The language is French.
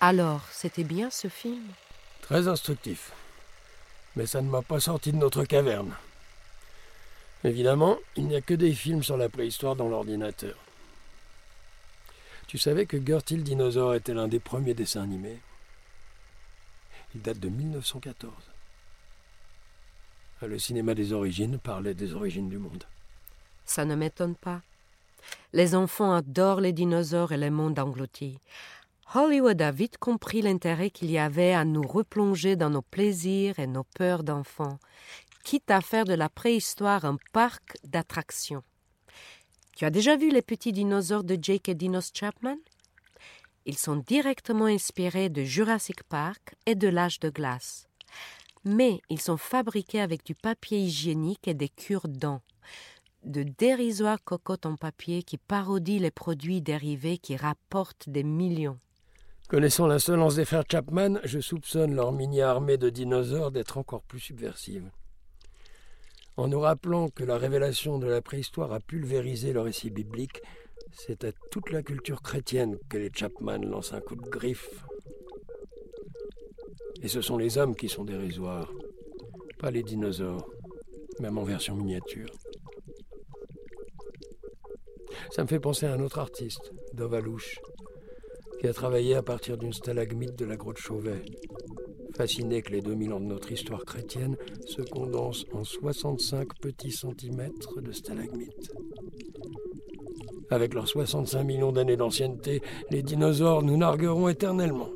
Alors, c'était bien ce film? Très instructif. Mais ça ne m'a pas sorti de notre caverne. Évidemment, il n'y a que des films sur la préhistoire dans l'ordinateur. Tu savais que Gertil Dinosaure était l'un des premiers dessins animés? Il date de 1914. Le cinéma des origines parlait des origines du monde. Ça ne m'étonne pas. Les enfants adorent les dinosaures et les mondes engloutis. Hollywood a vite compris l'intérêt qu'il y avait à nous replonger dans nos plaisirs et nos peurs d'enfants, quitte à faire de la préhistoire un parc d'attractions. Tu as déjà vu les petits dinosaures de Jake et Dinos Chapman? Ils sont directement inspirés de Jurassic Park et de l'âge de glace. Mais ils sont fabriqués avec du papier hygiénique et des cure-dents de dérisoires cocottes en papier qui parodient les produits dérivés qui rapportent des millions. Connaissant l'insolence des frères Chapman, je soupçonne leur mini-armée de dinosaures d'être encore plus subversive. En nous rappelant que la révélation de la préhistoire a pulvérisé le récit biblique, c'est à toute la culture chrétienne que les Chapman lancent un coup de griffe. Et ce sont les hommes qui sont dérisoires, pas les dinosaures, même en version miniature. Ça me fait penser à un autre artiste, Dovalouche, qui a travaillé à partir d'une stalagmite de la grotte Chauvet. Fasciné que les 2000 ans de notre histoire chrétienne se condensent en 65 petits centimètres de stalagmites. Avec leurs 65 millions d'années d'ancienneté, les dinosaures nous nargueront éternellement.